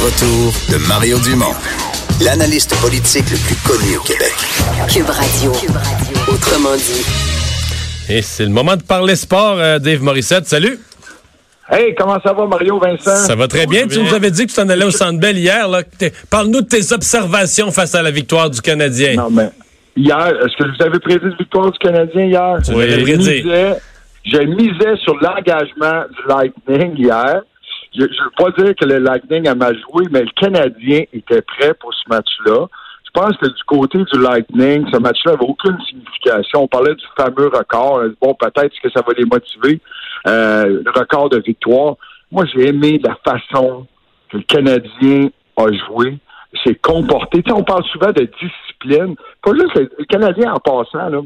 retour de Mario Dumont, l'analyste politique le plus connu au Québec. Cube Radio. Autrement dit. Et c'est le moment de parler sport, euh, Dave Morissette. Salut! Hey, comment ça va, Mario Vincent? Ça va très bien. Tu nous avais dit que tu t'en allais au Centre Bell hier. Parle-nous de tes observations face à la victoire du Canadien. Non, mais hier, est-ce que vous avez prédit la victoire du Canadien hier? Tu l'avais je, prédit. misais, je misais sur l'engagement du Lightning hier. Je ne veux pas dire que le Lightning a mal joué, mais le Canadien était prêt pour ce match-là. Je pense que du côté du Lightning, ce match-là n'avait aucune signification. On parlait du fameux record. Bon, peut-être que ça va les motiver, euh, le record de victoire. Moi, j'ai aimé la façon que le Canadien a joué, s'est comporté. On parle souvent de discipline. Pas juste le Canadien en passant, là.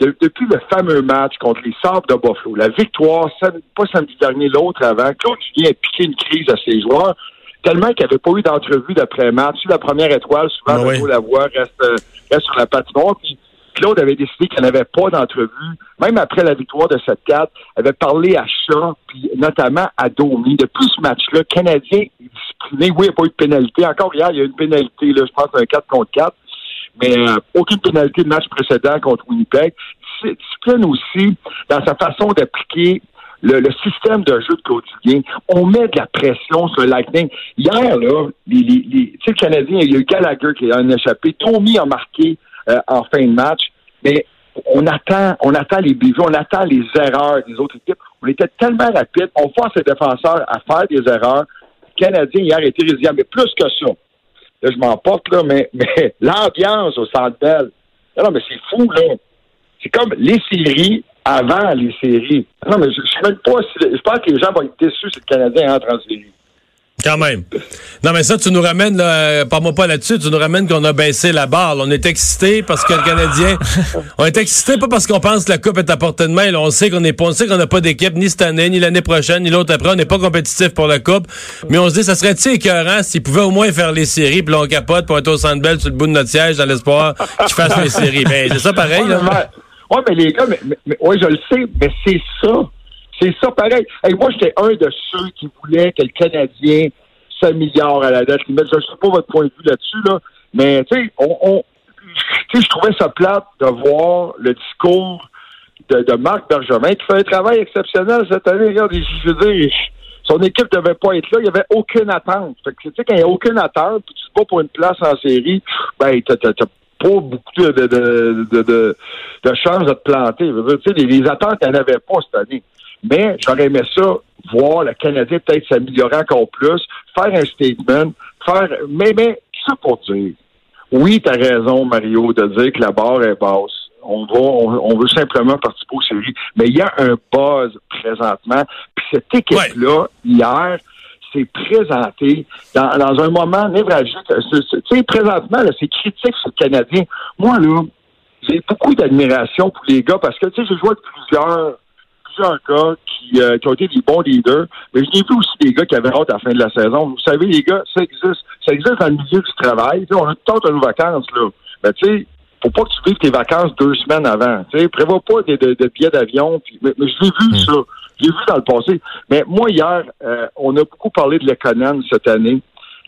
De- depuis le fameux match contre les Sabres de Buffalo, la victoire, pas samedi dernier, l'autre avant, Claude Julien a piqué une crise à ses joueurs, tellement qu'il n'y avait pas eu d'entrevue d'après-match. Sur la première étoile, souvent, Ah ouais. Renaud Lavoie reste, euh, reste sur la patinoire. Puis Claude avait décidé qu'il n'y en avait pas d'entrevue. Même après la victoire de 7-4, avait parlé à Chat, puis notamment à Domi. Depuis ce match-là, Canadien discipliné. Oui, il n'y a pas eu de pénalité. Encore hier, il y a eu une pénalité, là, je pense, un 4 contre 4 mais euh, aucune pénalité de match précédent contre Winnipeg. Dis- Discipline aussi dans sa façon d'appliquer le, le système de jeu de Julien. On met de la pression sur Lightning. Hier, là, les, les, les- tu sais, le Canadien, il y a eu Gallagher qui a un échappé. Tommy a marqué euh, en fin de match. Mais on attend, on attend les bévues, on attend les erreurs des autres équipes. On était tellement rapide. On force les défenseurs à faire des erreurs. Le Canadien, hier, était résilient. Mais plus que ça, là, je m'emporte, là, mais, l'ambiance au Centre Bell, non, non, mais c'est fou, là. C'est comme les séries avant les séries. Non, mais je ne sais même pas si... Je pense que les gens vont être déçus si le Canadien entre en série. Quand même. Non, mais ça, tu nous ramènes, là, euh, parle-moi pas là-dessus, tu nous ramènes qu'on a baissé la barre. là. On est excités parce que le Canadien. on est excités pas parce qu'on pense que la Coupe est à portée de main. là. on sait qu'on est pas, on sait qu'on n'a pas d'équipe ni cette année, ni l'année prochaine, ni l'autre après. On n'est pas compétitif pour la Coupe. Mais on se dit, ça serait-tu écœurant s'ils pouvaient au moins faire les séries, puis là, on capote pour être au Centre Bell sur le bout de notre siège dans l'espoir qu'ils fassent les séries. Ben, c'est ça pareil, là. mais, ouais, mais les gars, mais, mais- mais- ouais, je le sais, mais c'est ça. C'est ça pareil. Moi, j'étais un de ceux qui voulaient que le Canadien s'améliore à la date. Je ne sais pas votre point de vue là-dessus, là, mais tu sais, on, on- tu je trouvais ça plate de voir le discours de, Marc Bergevin qui fait un travail exceptionnel cette année. Regarde, je veux dire, son équipe devait pas être là. Il n'y avait aucune attente. Tu sais, quand il n'y a aucune attente, puis tu te bats pour une place en série, ben, t'as, t'as- t'as pas beaucoup de, de, de, de, de, de chance de te planter. Tu sais, les, les attentes, il n'y en avait pas cette année. Mais j'aurais aimé ça, voir le Canadien peut-être s'améliorer encore plus, faire un statement, faire. Mais, mais, ça pour dire. Oui, tu as raison, Mario, de dire que la barre est basse. On va, on, veut simplement participer aux séries. Mais il y a un buzz présentement. Puis cette équipe-là, hier, s'est présentée dans, un moment névralgique. Tu sais, présentement, c'est critique sur le Canadien. Moi, là, j'ai beaucoup d'admiration pour les gars parce que, tu sais, j'ai joué avec plusieurs plusieurs gars qui, euh, qui ont été des bons leaders, mais je n'ai vu aussi des gars qui avaient hâte à la fin de la saison. Vous savez, les gars, ça existe. Ça existe dans le milieu du travail. On a tout le nos vacances, là. Mais tu sais, faut pas que tu vives tes vacances deux semaines avant. Tu sais, prévois pas de, de, de billets d'avion. Mais, mais je l'ai vu, ça. Je l'ai vu dans le passé. Mais moi, hier, euh, on a beaucoup parlé de Lekonen cette année.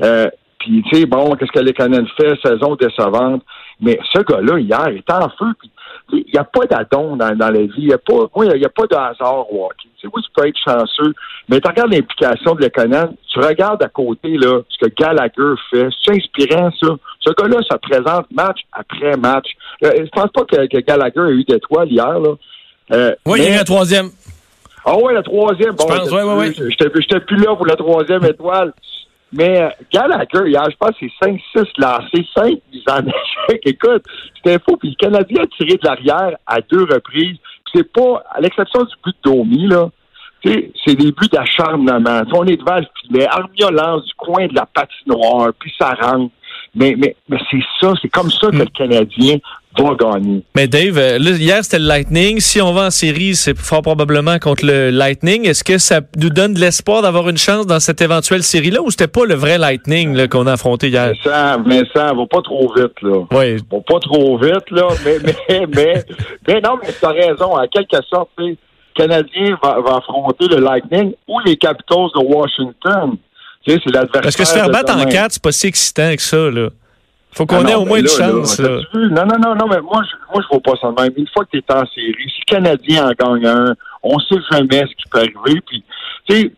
Euh, puis, tu sais, bon, qu'est-ce que Lekonen fait? Saison décevante. Mais ce gars-là, hier, il était en feu. Puis, il n'y a pas d'adon dans, dans la vie. Il n'y a pas, moi, y a pas de hasard au hockey. Tu sais, oui, tu peux être chanceux, mais tu regardes l'implication de Lekonen, tu regardes à côté là, ce que Gallagher fait. C'est inspirant, ça. Ce gars-là, ça présente match après match. Euh, je pense pas que, que Gallagher a eu d'étoiles hier. Là. Euh, Oui, il y a un troisième. ah ouais, la troisième. Bon, j'étais ouais, ouais, j'étais plus là pour la troisième étoile. Mais euh, Gallagher, hier, je pense c'est 5-6 lancés, 5 mises en échec. Écoute, c'était fou. Puis le Canadien a tiré de l'arrière à deux reprises. C'est pas, à l'exception du but de Domi, là, tu sais, c'est des buts d'acharnement. On est devant le filet. Armia lance du coin de la patinoire, puis ça rentre. Mais, mais, mais c'est ça, c'est comme ça que le Canadien va gagner. Mais Dave, euh, là, hier c'était le Lightning. Si on va en série, c'est fort probablement contre le Lightning. Est-ce que ça nous donne de l'espoir d'avoir une chance dans cette éventuelle série-là ou c'était pas le vrai Lightning qu'on a affronté hier? Mais ça, mais ça va pas trop vite, là. Oui. Bon, pas trop vite, là, mais, mais, mais, mais non, mais t'as raison. En quelque sorte, le Canadien va, va affronter le Lightning ou les Capitals de Washington. Tu sais, c'est l'adversaire. Parce que se faire battre en quatre, c'est pas si excitant que ça, là. Faut qu'on Ah ait au moins mais une chance, là, là. Non, non, non, non, mais moi, je, moi, je vois pas ça de même. Une fois que tu es en série, si le Canadien en gagne un, on sait jamais ce qui peut arriver. Puis, tu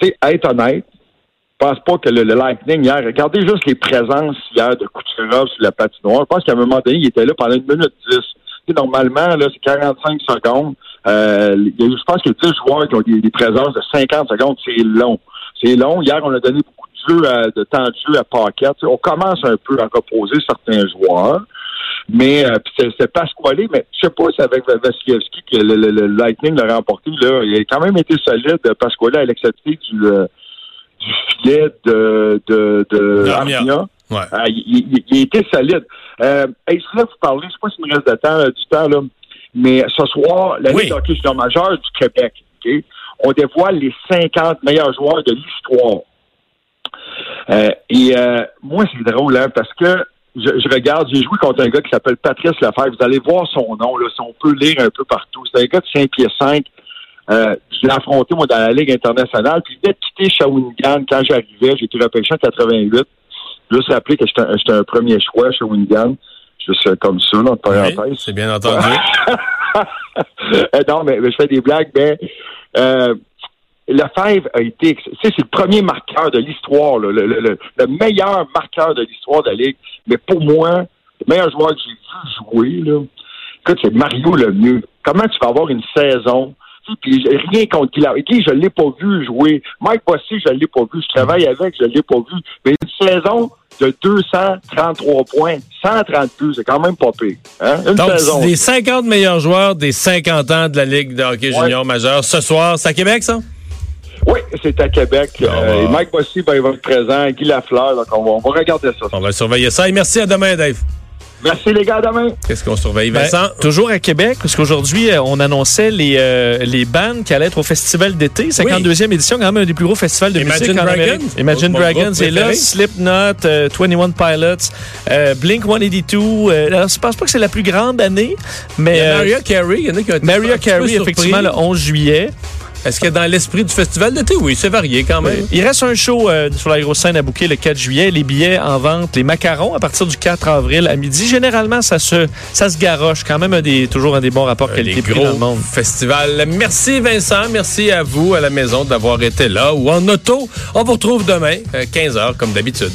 sais, être honnête, je pense pas que le, le Lightning hier, regardez juste les présences hier de Kucherov sur la patinoire. Je pense qu'à un moment donné, il était là pendant une minute dix. Normalement, là, c'est 45 secondes. Euh, il y a eu, je pense qu'il y a 10 joueurs qui ont des, des présences de 50 secondes. C'est long. C'est long. Hier, on a donné beaucoup de jeu, à- de temps de jeu à Paquette. On commence un peu à reposer certains joueurs. Mais euh, c'est Pasquale, mais je sais pas si avec Vasilevski que le, le- le Lightning l'a remporté. Là, il a quand même été solide, Pasquale, à l'exception du, euh, du filet de, de, de Armia. Ouais. Ah, il, il- il a été solide. Euh, hey, je voulais vous parler, je sais pas s'il me reste de temps, euh, du temps, là, mais ce soir, la Oui. Ligue d'hockey junior majeur du Québec, on dévoile les 50 meilleurs joueurs de l'histoire. Euh, et euh, moi, c'est drôle, hein, parce que je, je regarde, j'ai joué contre un gars qui s'appelle Patrice Lefebvre. Vous allez voir son nom, là, si on peut lire un peu partout. C'est un gars de 5 pieds 5. Euh, je l'ai affronté, moi, dans la Ligue internationale. Puis il venait de quitter Shawinigan quand j'arrivais. J'ai été repêché en 88. Juste rappeler que j'étais un, premier choix à Shawinigan. Juste comme ça, là, entre Oui, parenthèses. c'est bien entendu. Euh, non, mais, mais je fais des blagues, mais euh, Lefebvre a été, tu sais, c'est le premier marqueur de l'histoire, là, le, le- le- le meilleur marqueur de l'histoire de la Ligue. Mais pour moi, le meilleur joueur que j'ai vu jouer, là, écoute, c'est Mario Lemieux. Comment tu vas avoir une saison? Puis rien contre Guy. Guy, je l'ai pas vu jouer. Mike Bossy, je l'ai pas vu. Je travaille avec, je l'ai pas vu. Mais une saison de 233 points, 130 buts, c'est quand même pas pire. Hein? Une Donc, saison. les 50 meilleurs joueurs des 50 ans de la Ligue de hockey Ouais. junior majeur ce soir, c'est à Québec, ça? C'est à Québec. Ah, Euh, et Mike Bossy, ben, il va être présent. Guy Lafleur, donc on va, on va regarder ça. On va surveiller ça. Et merci à demain, Dave. Merci les gars, à demain. Qu'est-ce qu'on surveille, Ben, Vincent? toujours à Québec, parce qu'aujourd'hui, euh, on annonçait les, euh, les bands qui allaient être au festival d'été, 52e édition, quand même un des plus gros festivals de Imagine musique en Dragons, Amérique. Imagine Dragons est là. Slipknot, euh, 21 Pilots, euh, Blink 182. Euh, alors, je pense pas que c'est la plus grande année, mais Il y a euh, Maria Carey, il y en a qui ont été un Mariah petit peu Carey, effectivement, le 11 juillet. Est-ce que dans l'esprit du festival d'été? Oui, c'est varié quand même. Il reste un show euh, sur la grosse scène à bouquer le 4 juillet. Les billets en vente, les macarons, à partir du 4 avril à midi. Généralement, ça se, ça se garoche. Quand même un des, toujours un des bons rapports Euh, Les qualité-prix dans le gros monde. festivals. Merci Vincent, merci à vous à la maison d'avoir été là ou en auto. On vous retrouve demain, 15h comme d'habitude.